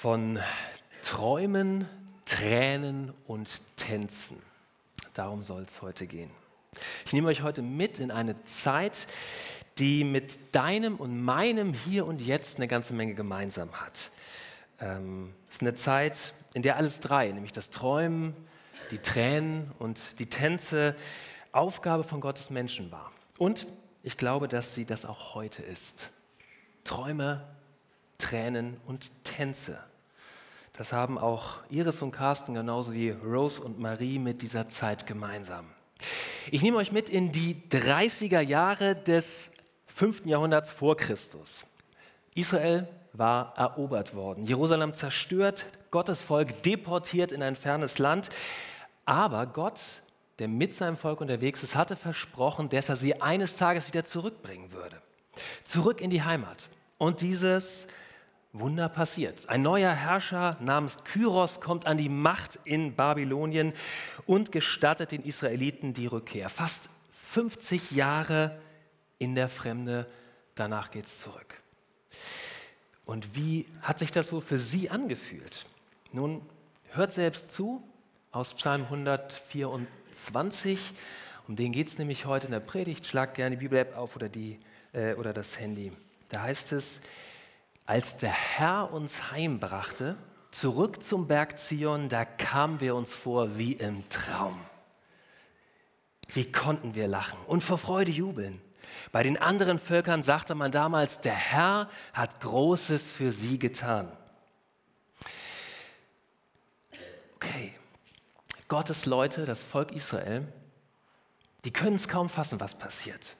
von Träumen, Tränen und Tänzen. Darum soll es heute gehen. Ich nehme euch heute mit in eine Zeit, die mit deinem und meinem Hier und Jetzt eine ganze Menge gemeinsam hat. Ähm, es ist eine Zeit, in der alles drei, nämlich das Träumen, die Tränen und die Tänze, Aufgabe von Gottes Menschen war. Und ich glaube, dass sie das auch heute ist. Träume, Tränen und Tänze. Das haben auch Iris und Carsten genauso wie Rose und Marie mit dieser Zeit gemeinsam. Ich nehme euch mit in die 30er Jahre des 5. Jahrhunderts vor Christus. Israel war erobert worden, Jerusalem zerstört, Gottes Volk deportiert in ein fernes Land. Aber Gott, der mit seinem Volk unterwegs ist, hatte versprochen, dass er sie eines Tages wieder zurückbringen würde. Zurück in die Heimat. Und dieses Wunder passiert. Ein neuer Herrscher namens Kyros kommt an die Macht in Babylonien und gestattet den Israeliten die Rückkehr. Fast 50 Jahre in der Fremde, danach geht es zurück. Und wie hat sich das so für Sie angefühlt? Nun, hört selbst zu aus Psalm 124. Um den geht es nämlich heute in der Predigt. Schlag gerne die Bibel-App auf oder, die, äh, oder das Handy. Da heißt es, als der Herr uns heimbrachte, zurück zum Berg Zion, da kamen wir uns vor wie im Traum. Wie konnten wir lachen und vor Freude jubeln? Bei den anderen Völkern sagte man damals, der Herr hat Großes für sie getan. Okay, Gottes Leute, das Volk Israel, die können es kaum fassen, was passiert.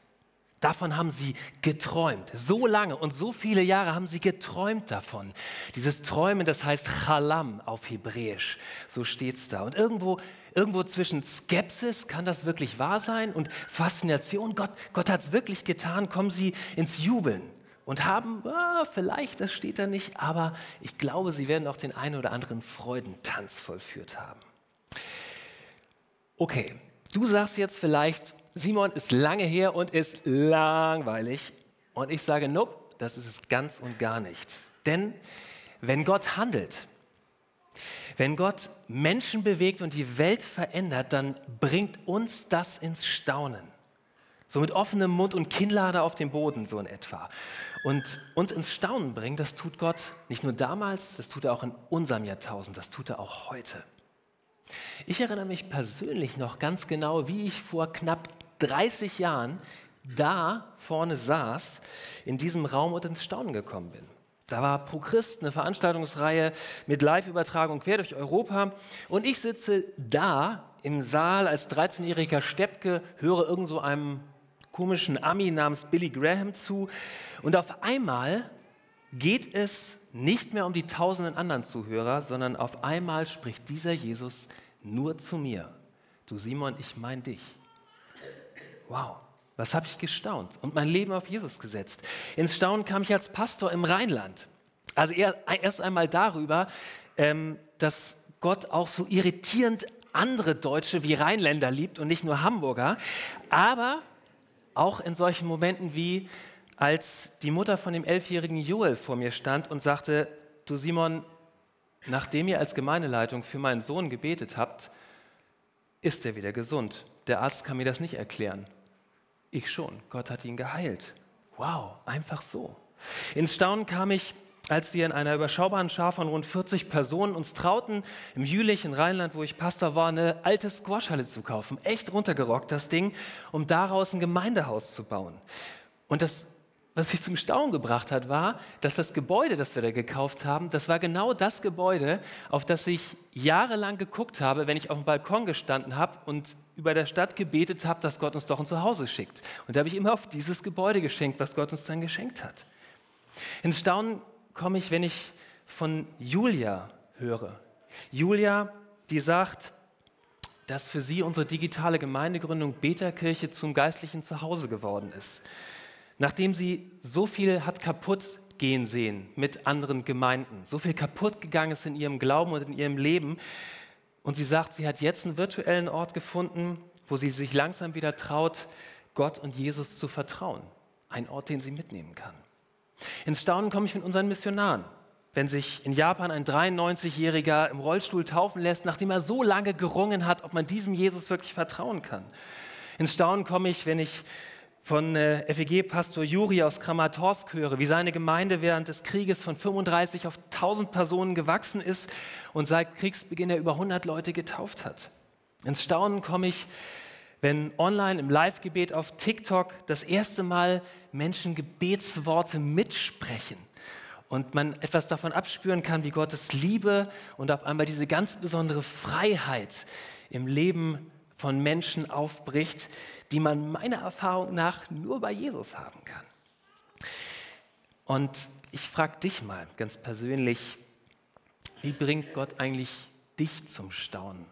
Davon haben sie geträumt. So lange und so viele Jahre haben sie geträumt davon. Dieses Träumen, das heißt Chalam auf Hebräisch. So steht es da. Und irgendwo, irgendwo zwischen Skepsis, kann das wirklich wahr sein? Und Faszination, Gott, Gott hat es wirklich getan, kommen sie ins Jubeln und haben, ah, vielleicht, das steht da nicht, aber ich glaube, sie werden auch den einen oder anderen Freudentanz vollführt haben. Okay, du sagst jetzt vielleicht, Simon ist lange her und ist langweilig. Und ich sage, nope, das ist es ganz und gar nicht. Denn wenn Gott handelt, wenn Gott Menschen bewegt und die Welt verändert, dann bringt uns das ins Staunen. So mit offenem Mund und Kinnlade auf dem Boden, so in etwa. Und uns ins Staunen bringen, das tut Gott nicht nur damals, das tut er auch in unserem Jahrtausend, das tut er auch heute. Ich erinnere mich persönlich noch ganz genau, wie ich vor knapp 30 Jahren da vorne saß, in diesem Raum und ins Staunen gekommen bin. Da war Pro Christ, eine Veranstaltungsreihe mit Live-Übertragung quer durch Europa. Und ich sitze da im Saal als 13-jähriger Steppke, höre irgend so einem komischen Ami namens Billy Graham zu. Und auf einmal geht es nicht mehr um die tausenden anderen Zuhörer, sondern auf einmal spricht dieser Jesus nur zu mir. Du Simon, ich meine dich wow, was habe ich gestaunt und mein Leben auf Jesus gesetzt. Ins Staunen kam ich als Pastor im Rheinland. Also erst einmal darüber, ähm, dass Gott auch so irritierend andere Deutsche wie Rheinländer liebt und nicht nur Hamburger, aber auch in solchen Momenten wie als die Mutter von dem elfjährigen Joel vor mir stand und sagte, du Simon, nachdem ihr als Gemeindeleitung für meinen Sohn gebetet habt, ist er wieder gesund. Der Arzt kann mir das nicht erklären. Ich schon. Gott hat ihn geheilt. Wow, einfach so. Ins Staunen kam ich, als wir in einer überschaubaren Schar von rund 40 Personen uns trauten, im Jülich in Rheinland, wo ich Pastor war, eine alte Squashhalle zu kaufen. Echt runtergerockt, das Ding, um daraus ein Gemeindehaus zu bauen. Und das was mich zum Staunen gebracht hat, war, dass das Gebäude, das wir da gekauft haben, das war genau das Gebäude, auf das ich jahrelang geguckt habe, wenn ich auf dem Balkon gestanden habe und über der Stadt gebetet habe, dass Gott uns doch ein Zuhause schickt. Und da habe ich immer auf dieses Gebäude geschenkt, was Gott uns dann geschenkt hat. Ins Staunen komme ich, wenn ich von Julia höre. Julia, die sagt, dass für sie unsere digitale Gemeindegründung Beterkirche zum geistlichen Zuhause geworden ist nachdem sie so viel hat kaputt gehen sehen mit anderen Gemeinden, so viel kaputt gegangen ist in ihrem Glauben und in ihrem Leben. Und sie sagt, sie hat jetzt einen virtuellen Ort gefunden, wo sie sich langsam wieder traut, Gott und Jesus zu vertrauen. Ein Ort, den sie mitnehmen kann. Ins Staunen komme ich mit unseren Missionaren. wenn sich in Japan ein 93-Jähriger im Rollstuhl taufen lässt, nachdem er so lange gerungen hat, ob man diesem Jesus wirklich vertrauen kann. Ins Staunen komme ich, wenn ich von äh, FEG-Pastor Juri aus Kramatorsk höre, wie seine Gemeinde während des Krieges von 35 auf 1000 Personen gewachsen ist und seit Kriegsbeginn er über 100 Leute getauft hat. Ins Staunen komme ich, wenn online im Live-Gebet auf TikTok das erste Mal Menschen Gebetsworte mitsprechen und man etwas davon abspüren kann, wie Gottes Liebe und auf einmal diese ganz besondere Freiheit im Leben von Menschen aufbricht, die man meiner Erfahrung nach nur bei Jesus haben kann. Und ich frage dich mal ganz persönlich, wie bringt Gott eigentlich dich zum Staunen?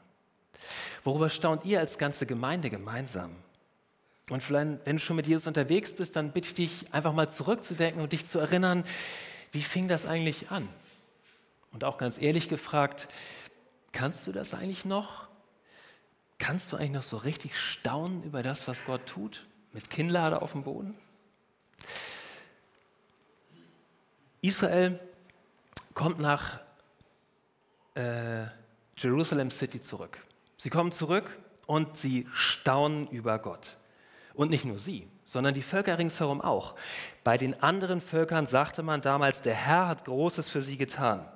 Worüber staunt ihr als ganze Gemeinde gemeinsam? Und vielleicht, wenn du schon mit Jesus unterwegs bist, dann bitte ich dich einfach mal zurückzudenken und dich zu erinnern, wie fing das eigentlich an? Und auch ganz ehrlich gefragt, kannst du das eigentlich noch? Kannst du eigentlich noch so richtig staunen über das, was Gott tut? Mit Kinnlade auf dem Boden? Israel kommt nach äh, Jerusalem City zurück. Sie kommen zurück und sie staunen über Gott. Und nicht nur sie, sondern die Völker ringsherum auch. Bei den anderen Völkern sagte man damals, der Herr hat Großes für sie getan.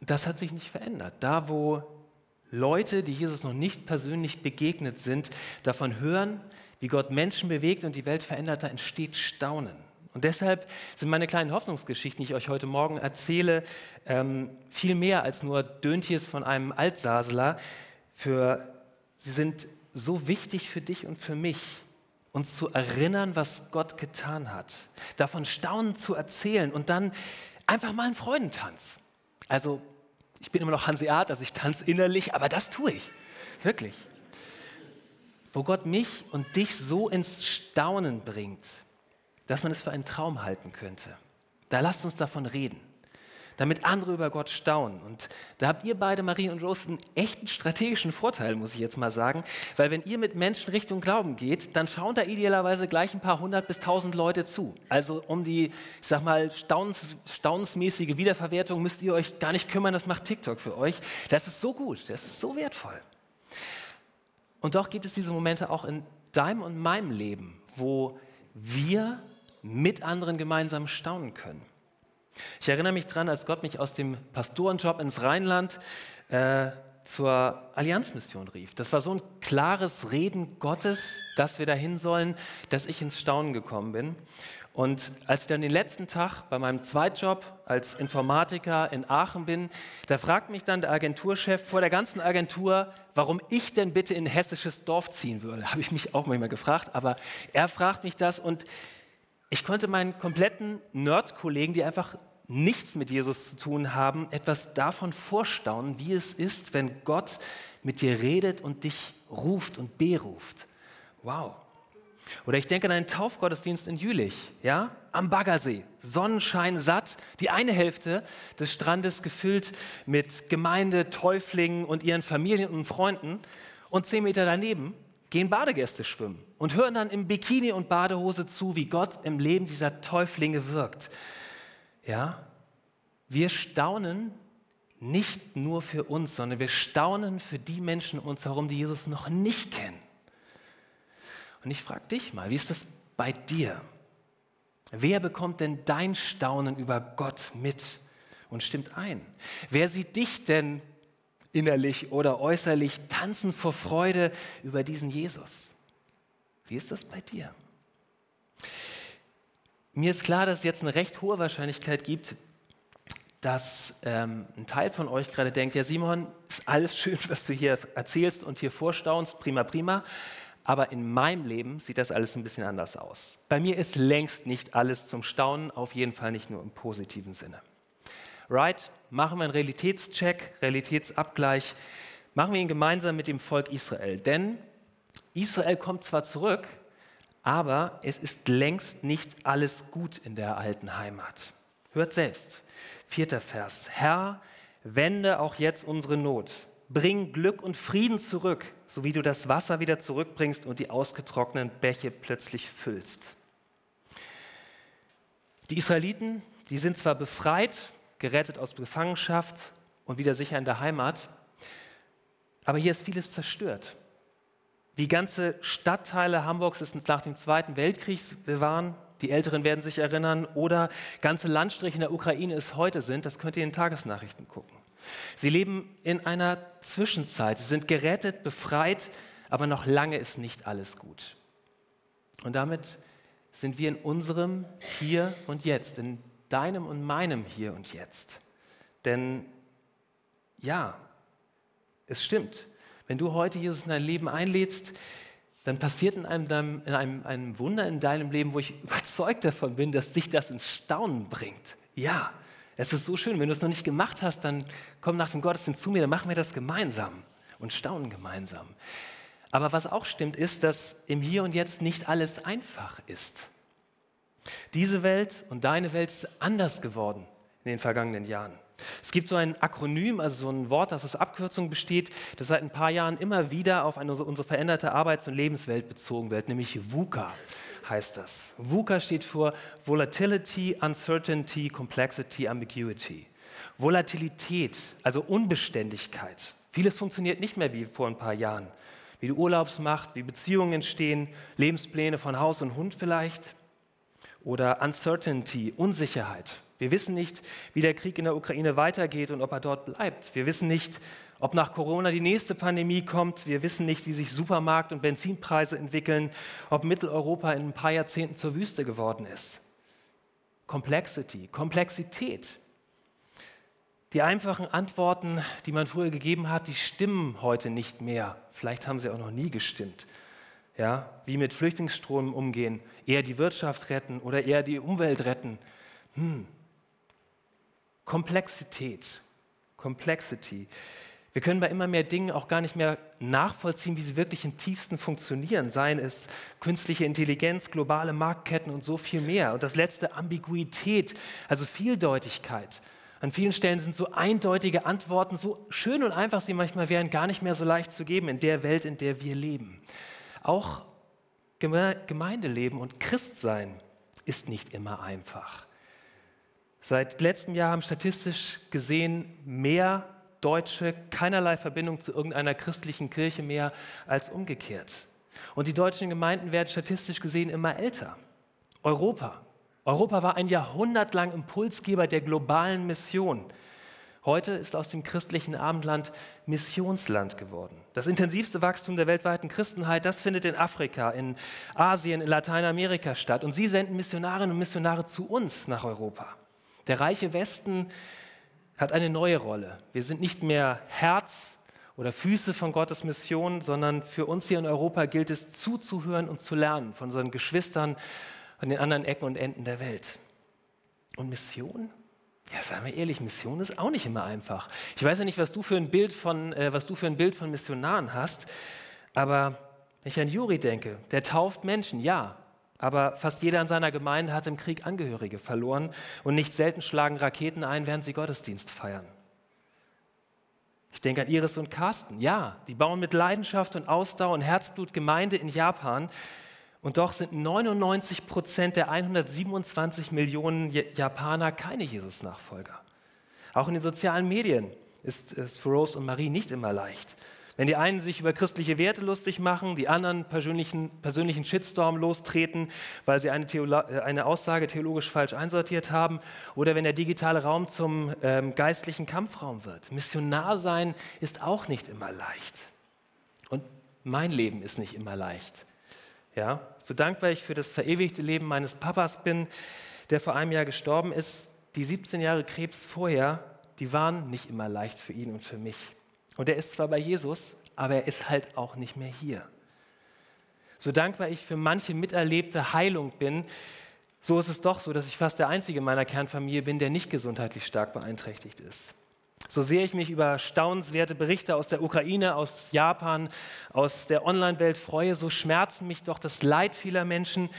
Das hat sich nicht verändert. Da, wo Leute, die Jesus noch nicht persönlich begegnet sind, davon hören, wie Gott Menschen bewegt und die Welt verändert, da entsteht Staunen. Und deshalb sind meine kleinen Hoffnungsgeschichten, die ich euch heute Morgen erzähle, ähm, viel mehr als nur Döntjes von einem Altsasler. Für, sie sind so wichtig für dich und für mich, uns zu erinnern, was Gott getan hat, davon staunend zu erzählen und dann einfach mal einen Freudentanz. Also ich bin immer noch Hanseat, also ich tanze innerlich, aber das tue ich, wirklich. Wo Gott mich und dich so ins Staunen bringt, dass man es für einen Traum halten könnte. Da lasst uns davon reden damit andere über Gott staunen. Und da habt ihr beide, Marie und Rose, einen echten strategischen Vorteil, muss ich jetzt mal sagen, weil wenn ihr mit Menschen Richtung Glauben geht, dann schauen da idealerweise gleich ein paar hundert bis tausend Leute zu. Also um die, ich sag mal, staunens, staunensmäßige Wiederverwertung müsst ihr euch gar nicht kümmern, das macht TikTok für euch. Das ist so gut, das ist so wertvoll. Und doch gibt es diese Momente auch in deinem und meinem Leben, wo wir mit anderen gemeinsam staunen können. Ich erinnere mich daran, als Gott mich aus dem Pastorenjob ins Rheinland äh, zur Allianzmission rief. Das war so ein klares Reden Gottes, dass wir dahin sollen, dass ich ins Staunen gekommen bin. Und als ich dann den letzten Tag bei meinem Zweitjob als Informatiker in Aachen bin, da fragt mich dann der Agenturchef vor der ganzen Agentur, warum ich denn bitte in ein hessisches Dorf ziehen würde. Habe ich mich auch manchmal gefragt, aber er fragt mich das und ich konnte meinen kompletten Nerd-Kollegen, die einfach nichts mit Jesus zu tun haben, etwas davon vorstaunen, wie es ist, wenn Gott mit dir redet und dich ruft und beruft. Wow. Oder ich denke an einen Taufgottesdienst in Jülich, ja, am Baggersee, Sonnenschein satt, die eine Hälfte des Strandes gefüllt mit Gemeinde, Täuflingen und ihren Familien und Freunden und zehn Meter daneben gehen Badegäste schwimmen und hören dann im Bikini und Badehose zu, wie Gott im Leben dieser Täuflinge wirkt. Ja, wir staunen nicht nur für uns, sondern wir staunen für die Menschen um uns herum, die Jesus noch nicht kennen. Und ich frage dich mal, wie ist das bei dir? Wer bekommt denn dein Staunen über Gott mit und stimmt ein? Wer sieht dich denn innerlich oder äußerlich tanzen vor Freude über diesen Jesus. Wie ist das bei dir? Mir ist klar, dass es jetzt eine recht hohe Wahrscheinlichkeit gibt, dass ähm, ein Teil von euch gerade denkt, ja Simon, ist alles schön, was du hier erzählst und hier vorstaunst, prima, prima, aber in meinem Leben sieht das alles ein bisschen anders aus. Bei mir ist längst nicht alles zum Staunen, auf jeden Fall nicht nur im positiven Sinne. Right? Machen wir einen Realitätscheck, Realitätsabgleich. Machen wir ihn gemeinsam mit dem Volk Israel. Denn Israel kommt zwar zurück, aber es ist längst nicht alles gut in der alten Heimat. Hört selbst. Vierter Vers. Herr, wende auch jetzt unsere Not. Bring Glück und Frieden zurück, so wie du das Wasser wieder zurückbringst und die ausgetrockneten Bäche plötzlich füllst. Die Israeliten, die sind zwar befreit, gerettet aus Gefangenschaft und wieder sicher in der Heimat, aber hier ist vieles zerstört. Die ganze Stadtteile Hamburgs ist nach dem Zweiten Weltkrieg bewahren. Die Älteren werden sich erinnern. Oder ganze Landstriche in der Ukraine es heute sind. Das könnt ihr in den Tagesnachrichten gucken. Sie leben in einer Zwischenzeit. Sie sind gerettet, befreit, aber noch lange ist nicht alles gut. Und damit sind wir in unserem Hier und Jetzt, in deinem und meinem Hier und Jetzt. Denn ja, es stimmt. Wenn du heute Jesus in dein Leben einlädst, dann passiert in einem, in einem, einem Wunder in deinem Leben, wo ich überzeugt davon bin, dass dich das ins Staunen bringt. Ja, es ist so schön. Wenn du es noch nicht gemacht hast, dann komm nach dem Gottesdienst zu mir, dann machen wir das gemeinsam und staunen gemeinsam. Aber was auch stimmt, ist, dass im Hier und Jetzt nicht alles einfach ist. Diese Welt und deine Welt ist anders geworden in den vergangenen Jahren. Es gibt so ein Akronym, also so ein Wort, das aus Abkürzungen besteht, das seit ein paar Jahren immer wieder auf eine, unsere veränderte Arbeits- und Lebenswelt bezogen wird, nämlich VUCA heißt das. VUCA steht für Volatility, Uncertainty, Complexity, Ambiguity. Volatilität, also Unbeständigkeit. Vieles funktioniert nicht mehr wie vor ein paar Jahren. Wie die Urlaubsmacht, wie Beziehungen entstehen, Lebenspläne von Haus und Hund vielleicht. Oder Uncertainty, Unsicherheit. Wir wissen nicht, wie der Krieg in der Ukraine weitergeht und ob er dort bleibt. Wir wissen nicht, ob nach Corona die nächste Pandemie kommt. Wir wissen nicht, wie sich Supermarkt- und Benzinpreise entwickeln, ob Mitteleuropa in ein paar Jahrzehnten zur Wüste geworden ist. Complexity, Komplexität. Die einfachen Antworten, die man früher gegeben hat, die stimmen heute nicht mehr. Vielleicht haben sie auch noch nie gestimmt. Ja, wie mit Flüchtlingsströmen umgehen, eher die Wirtschaft retten oder eher die Umwelt retten. Hm, Komplexität. Complexity. Wir können bei immer mehr Dingen auch gar nicht mehr nachvollziehen, wie sie wirklich im tiefsten funktionieren, seien es künstliche Intelligenz, globale Marktketten und so viel mehr. Und das letzte Ambiguität, also Vieldeutigkeit. An vielen Stellen sind so eindeutige Antworten, so schön und einfach sie manchmal wären, gar nicht mehr so leicht zu geben in der Welt, in der wir leben. Auch Gemeindeleben und Christsein ist nicht immer einfach. Seit letztem Jahr haben statistisch gesehen mehr Deutsche keinerlei Verbindung zu irgendeiner christlichen Kirche mehr als umgekehrt. Und die deutschen Gemeinden werden statistisch gesehen immer älter. Europa. Europa war ein Jahrhundert lang Impulsgeber der globalen Mission. Heute ist aus dem christlichen Abendland Missionsland geworden. Das intensivste Wachstum der weltweiten Christenheit, das findet in Afrika, in Asien, in Lateinamerika statt. Und sie senden Missionarinnen und Missionare zu uns nach Europa. Der reiche Westen hat eine neue Rolle. Wir sind nicht mehr Herz oder Füße von Gottes Mission, sondern für uns hier in Europa gilt es zuzuhören und zu lernen von unseren Geschwistern an den anderen Ecken und Enden der Welt. Und Mission? Ja, seien wir ehrlich, Mission ist auch nicht immer einfach. Ich weiß ja nicht, was du für ein Bild von, äh, was du für ein Bild von Missionaren hast, aber wenn ich an Juri denke, der tauft Menschen, ja, aber fast jeder in seiner Gemeinde hat im Krieg Angehörige verloren und nicht selten schlagen Raketen ein, während sie Gottesdienst feiern. Ich denke an Iris und Carsten. Ja, die bauen mit Leidenschaft und Ausdauer und Herzblut Gemeinde in Japan. Und doch sind 99 Prozent der 127 Millionen Japaner keine Jesus-Nachfolger. Auch in den sozialen Medien ist es für Rose und Marie nicht immer leicht. Wenn die einen sich über christliche Werte lustig machen, die anderen persönlichen, persönlichen Shitstorm lostreten, weil sie eine, äh, eine Aussage theologisch falsch einsortiert haben, oder wenn der digitale Raum zum ähm, geistlichen Kampfraum wird. Missionar sein ist auch nicht immer leicht. Und mein Leben ist nicht immer leicht. Ja, so dankbar ich für das verewigte Leben meines Papas bin, der vor einem Jahr gestorben ist, die 17 Jahre Krebs vorher, die waren nicht immer leicht für ihn und für mich. Und er ist zwar bei Jesus, aber er ist halt auch nicht mehr hier. So dankbar ich für manche miterlebte Heilung bin, so ist es doch so, dass ich fast der Einzige in meiner Kernfamilie bin, der nicht gesundheitlich stark beeinträchtigt ist. So sehe ich mich über staunenswerte Berichte aus der Ukraine, aus Japan, aus der Online-Welt freue, so schmerzen mich doch das Leid vieler Menschen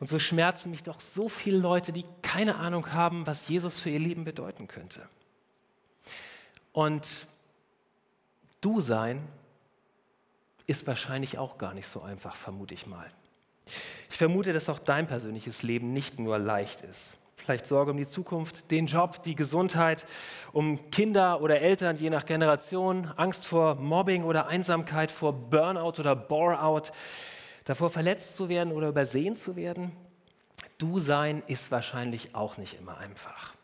und so schmerzen mich doch so viele Leute, die keine Ahnung haben, was Jesus für ihr Leben bedeuten könnte. Und Du sein ist wahrscheinlich auch gar nicht so einfach, vermute ich mal. Ich vermute, dass auch dein persönliches Leben nicht nur leicht ist. Vielleicht Sorge um die Zukunft, den Job, die Gesundheit, um Kinder oder Eltern je nach Generation, Angst vor Mobbing oder Einsamkeit, vor Burnout oder Boreout, davor verletzt zu werden oder übersehen zu werden. Du sein ist wahrscheinlich auch nicht immer einfach.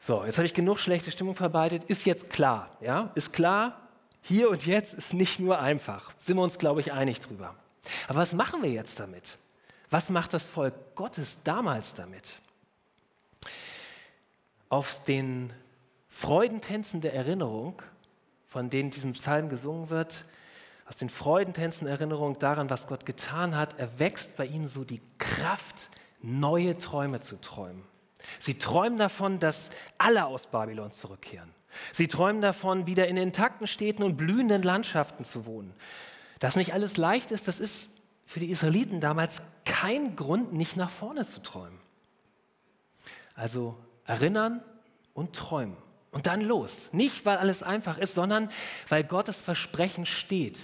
So, jetzt habe ich genug schlechte Stimmung verbreitet. Ist jetzt klar, ja? Ist klar, hier und jetzt ist nicht nur einfach. Sind wir uns, glaube ich, einig drüber. Aber was machen wir jetzt damit? Was macht das Volk Gottes damals damit? Auf den Freudentänzen der Erinnerung, von denen diesem Psalm gesungen wird, aus den Freudentänzen Erinnerung daran, was Gott getan hat, erwächst bei ihnen so die Kraft, neue Träume zu träumen. Sie träumen davon, dass alle aus Babylon zurückkehren. Sie träumen davon, wieder in intakten Städten und blühenden Landschaften zu wohnen. Dass nicht alles leicht ist, das ist für die Israeliten damals kein Grund, nicht nach vorne zu träumen. Also erinnern und träumen. Und dann los. Nicht, weil alles einfach ist, sondern weil Gottes Versprechen steht.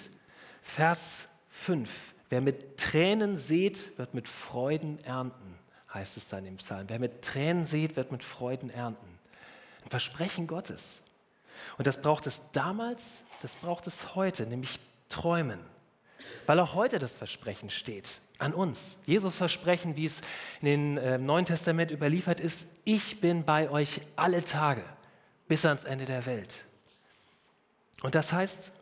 Vers 5. Wer mit Tränen sät, wird mit Freuden ernten, heißt es dann im Psalm. Wer mit Tränen sät, wird mit Freuden ernten. Ein Versprechen Gottes. Und das braucht es damals, das braucht es heute, nämlich träumen. Weil auch heute das Versprechen steht an uns. Jesus Versprechen, wie es in den äh, Neuen Testament überliefert ist, ich bin bei euch alle Tage bis ans Ende der Welt. Und das heißt,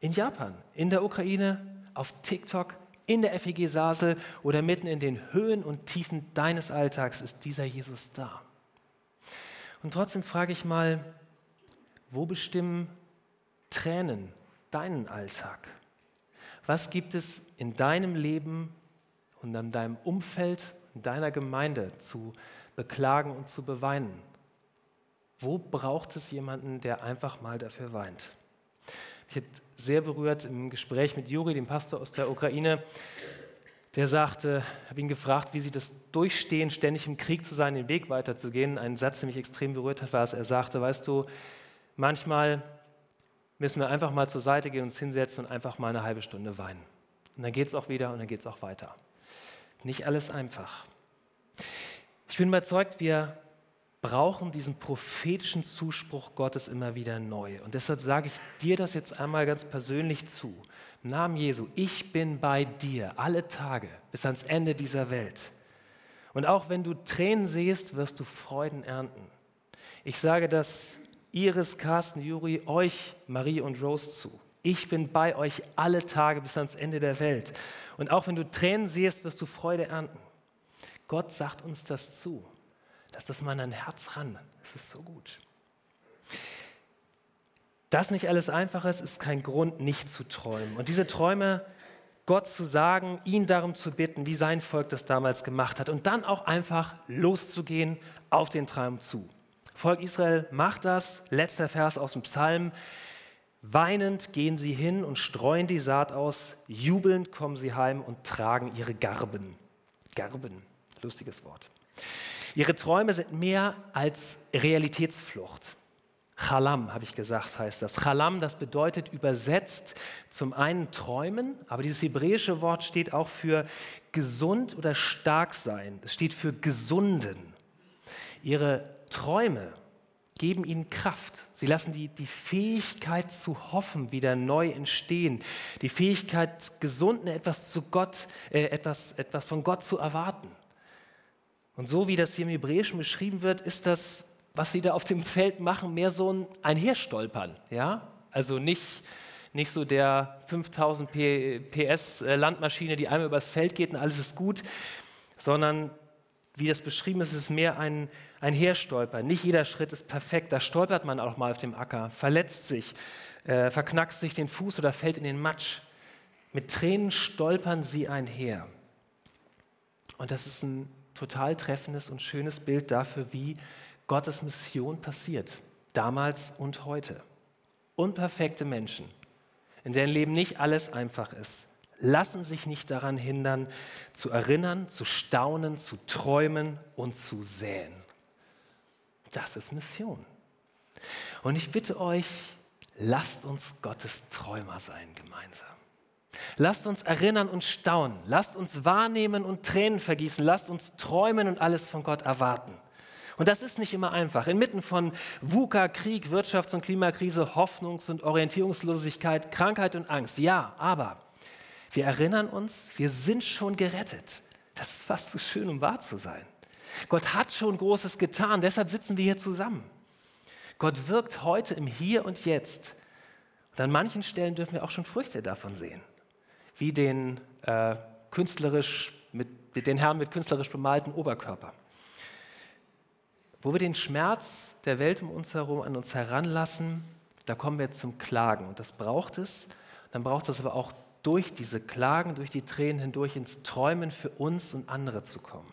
in Japan, in der Ukraine, auf TikTok, in der FEG Sasel oder mitten in den Höhen und Tiefen deines Alltags ist dieser Jesus da. Und trotzdem frage ich mal, wo bestimmen Tränen deinen Alltag? Was gibt es in deinem Leben und in deinem Umfeld, in deiner Gemeinde zu beklagen und zu beweinen? Wo braucht es jemanden, der einfach mal dafür weint? Ich hat sehr berührt im Gespräch mit Juri, dem Pastor aus der Ukraine. Der sagte, ich habe ihn gefragt, wie sie das durchstehen, ständig im Krieg zu sein, den Weg weiterzugehen. Ein Satz, der mich extrem berührt hat, war, dass er sagte, weißt du, manchmal müssen wir einfach mal zur Seite gehen, uns hinsetzen und einfach mal eine halbe Stunde weinen. Und dann geht es auch wieder und dann geht es auch weiter. Nicht alles einfach. Ich bin überzeugt, wir brauchen diesen prophetischen Zuspruch Gottes immer wieder neu. Und deshalb sage ich dir das jetzt einmal ganz persönlich zu. Im Namen Jesu, ich bin bei dir alle Tage bis ans Ende dieser Welt. Und auch wenn du Tränen siehst, wirst du Freuden ernten. Ich sage das Iris, Carsten, Juri, euch, Marie und Rose zu. Ich bin bei euch alle Tage bis ans Ende der Welt. Und auch wenn du Tränen siehst, wirst du Freude ernten. Gott sagt uns das zu. Lass das mal an dein Herz ran. Es ist so gut. Das nicht alles einfach ist, ist kein Grund, nicht zu träumen. Und diese Träume Gott zu sagen, ihn darum zu bitten, wie sein Volk das damals gemacht hat. Und dann auch einfach loszugehen auf den Traum zu. Volk Israel macht das. Letzter Vers aus dem Psalm. Weinend gehen sie hin und streuen die Saat aus. Jubelnd kommen sie heim und tragen ihre Garben. Garben, lustiges Wort. Ihre Träume sind mehr als Realitätsflucht. Chalam, habe ich gesagt, heißt das. Chalam, das bedeutet übersetzt zum einen träumen, aber dieses hebräische Wort steht auch für gesund oder stark sein. Es steht für gesunden. Ihre Träume geben ihnen Kraft. Sie lassen die, die Fähigkeit zu hoffen wieder neu entstehen. Die Fähigkeit, gesund etwas, zu Gott, äh, etwas, etwas von Gott zu erwarten. Und so wie das hier im Hebräischen beschrieben wird, ist das, was sie da auf dem Feld machen, mehr so ein Einherstolpern. Ja? Also nicht, nicht so der 5000 PS äh, Landmaschine, die einmal übers Feld geht und alles ist gut, sondern wie das beschrieben ist, ist es mehr ein, ein Herstolpern. Nicht jeder Schritt ist perfekt. Da stolpert man auch mal auf dem Acker, verletzt sich, äh, verknackst sich den Fuß oder fällt in den Matsch. Mit Tränen stolpern sie einher. Und das ist ein total treffendes und schönes Bild dafür, wie Gottes Mission passiert, damals und heute. Unperfekte Menschen, in deren Leben nicht alles einfach ist, lassen sich nicht daran hindern, zu erinnern, zu staunen, zu träumen und zu säen. Das ist Mission. Und ich bitte euch, lasst uns Gottes Träumer sein gemeinsam. Lasst uns erinnern und staunen. Lasst uns wahrnehmen und Tränen vergießen. Lasst uns träumen und alles von Gott erwarten. Und das ist nicht immer einfach. Inmitten von VUCA, Krieg, Wirtschafts- und Klimakrise, Hoffnungs- und Orientierungslosigkeit, Krankheit und Angst. Ja, aber wir erinnern uns, wir sind schon gerettet. Das ist fast zu so schön, um wahr zu sein. Gott hat schon Großes getan, deshalb sitzen wir hier zusammen. Gott wirkt heute im Hier und Jetzt. Und an manchen Stellen dürfen wir auch schon Früchte davon sehen wie den äh, künstlerisch mit, den Herrn mit künstlerisch bemalten Oberkörper. Wo wir den Schmerz der Welt um uns herum an uns heranlassen, da kommen wir zum Klagen. Und das braucht es. Dann braucht es aber auch durch diese Klagen, durch die Tränen hindurch ins Träumen für uns und andere zu kommen.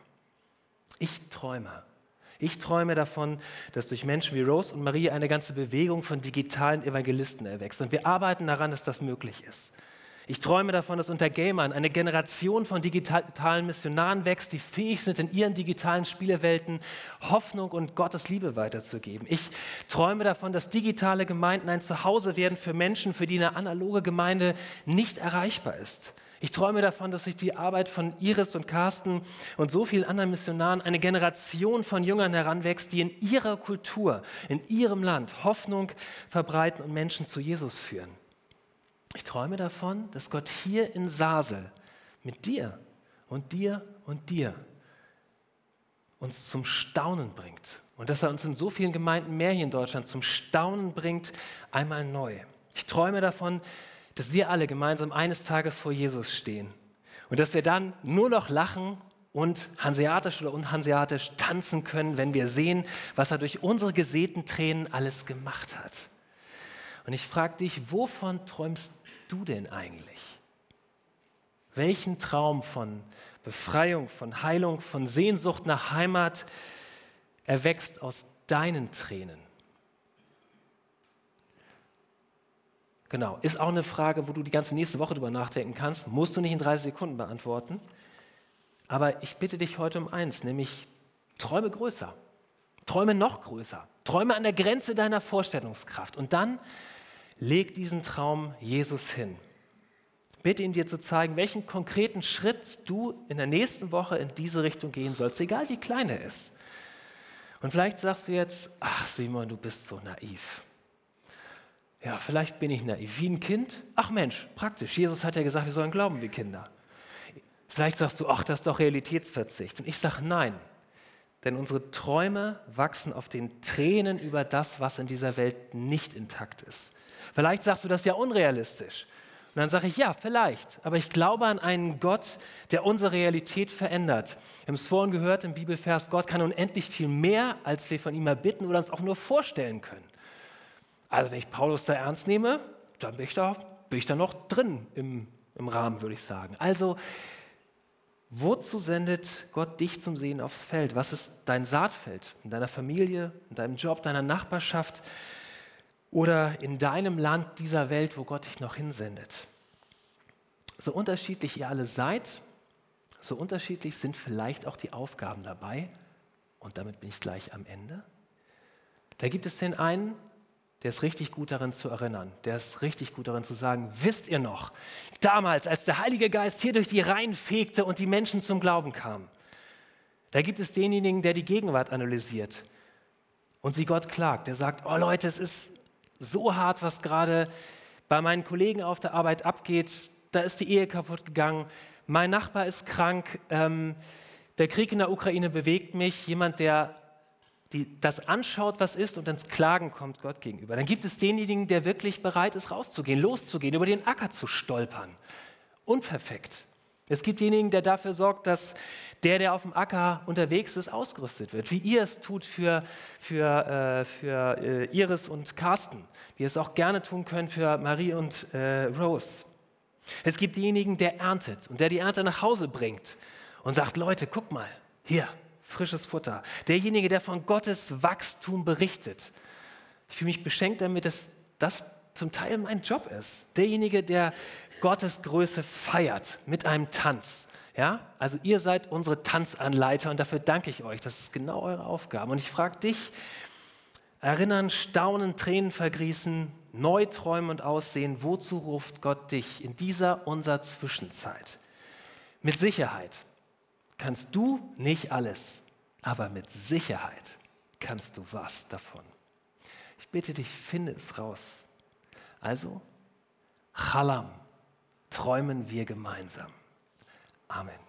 Ich träume. Ich träume davon, dass durch Menschen wie Rose und Marie eine ganze Bewegung von digitalen Evangelisten erwächst. Und wir arbeiten daran, dass das möglich ist. Ich träume davon, dass unter Gamern eine Generation von digitalen Missionaren wächst, die fähig sind, in ihren digitalen Spielewelten Hoffnung und Gottes Liebe weiterzugeben. Ich träume davon, dass digitale Gemeinden ein Zuhause werden für Menschen, für die eine analoge Gemeinde nicht erreichbar ist. Ich träume davon, dass sich die Arbeit von Iris und Carsten und so vielen anderen Missionaren eine Generation von Jüngern heranwächst, die in ihrer Kultur, in ihrem Land Hoffnung verbreiten und Menschen zu Jesus führen. Ich träume davon, dass Gott hier in Sasel mit dir und dir und dir uns zum Staunen bringt. Und dass er uns in so vielen Gemeinden mehr hier in Deutschland zum Staunen bringt, einmal neu. Ich träume davon, dass wir alle gemeinsam eines Tages vor Jesus stehen und dass wir dann nur noch lachen und hanseatisch oder unhanseatisch tanzen können, wenn wir sehen, was er durch unsere gesäten Tränen alles gemacht hat. Und ich frage dich, wovon träumst du denn eigentlich? Welchen Traum von Befreiung, von Heilung, von Sehnsucht nach Heimat erwächst aus deinen Tränen? Genau, ist auch eine Frage, wo du die ganze nächste Woche drüber nachdenken kannst. Musst du nicht in 30 Sekunden beantworten. Aber ich bitte dich heute um eins, nämlich träume größer. Träume noch größer. Träume an der Grenze deiner Vorstellungskraft. Und dann leg diesen Traum Jesus hin. Bitte ihn dir zu zeigen, welchen konkreten Schritt du in der nächsten Woche in diese Richtung gehen sollst, egal wie klein er ist. Und vielleicht sagst du jetzt, ach Simon, du bist so naiv. Ja, vielleicht bin ich naiv. Wie ein Kind? Ach Mensch, praktisch. Jesus hat ja gesagt, wir sollen glauben wie Kinder. Vielleicht sagst du, ach, das ist doch Realitätsverzicht. Und ich sage nein. Denn unsere Träume wachsen auf den Tränen über das, was in dieser Welt nicht intakt ist. Vielleicht sagst du, das ja unrealistisch. Und dann sage ich, ja, vielleicht. Aber ich glaube an einen Gott, der unsere Realität verändert. Wir haben es vorhin gehört im Bibelvers, Gott kann unendlich viel mehr, als wir von ihm erbitten oder uns auch nur vorstellen können. Also wenn ich Paulus da ernst nehme, dann bin ich da, bin ich da noch drin im, im Rahmen, würde ich sagen. Also Wozu sendet Gott dich zum Sehen aufs Feld? Was ist dein Saatfeld in deiner Familie, in deinem Job, deiner Nachbarschaft? Oder in deinem Land dieser Welt, wo Gott dich noch hinsendet. So unterschiedlich ihr alle seid, so unterschiedlich sind vielleicht auch die Aufgaben dabei. Und damit bin ich gleich am Ende. Da gibt es den einen, der ist richtig gut darin zu erinnern, der ist richtig gut darin zu sagen, wisst ihr noch, damals, als der Heilige Geist hier durch die Reihen fegte und die Menschen zum Glauben kamen. Da gibt es denjenigen, der die Gegenwart analysiert und sie Gott klagt, der sagt, oh Leute, es ist so hart, was gerade bei meinen Kollegen auf der Arbeit abgeht. Da ist die Ehe kaputt gegangen. Mein Nachbar ist krank. Ähm, der Krieg in der Ukraine bewegt mich. Jemand, der die, das anschaut, was ist und ins Klagen kommt Gott gegenüber. Dann gibt es denjenigen, der wirklich bereit ist, rauszugehen, loszugehen, über den Acker zu stolpern. Unperfekt. Es gibt denjenigen, der dafür sorgt, dass der, der auf dem Acker unterwegs ist, ausgerüstet wird. Wie ihr es tut für, für, äh, für äh, Iris und Carsten. Wie ihr es auch gerne tun könnt für Marie und äh, Rose. Es gibt denjenigen, der erntet und der die Ernte nach Hause bringt und sagt, Leute, guck mal, hier, frisches Futter. Derjenige, der von Gottes Wachstum berichtet. Ich fühle mich beschenkt damit, dass das zum Teil mein Job ist. Derjenige, der Gottes Größe feiert mit einem Tanz. Ja? Also ihr seid unsere Tanzanleiter und dafür danke ich euch. Das ist genau eure Aufgabe. Und ich frage dich, erinnern, staunen, Tränen vergießen, neu träumen und aussehen, wozu ruft Gott dich in dieser unserer Zwischenzeit? Mit Sicherheit kannst du nicht alles, aber mit Sicherheit kannst du was davon. Ich bitte dich, finde es raus. Also, Chalam, träumen wir gemeinsam. Amen.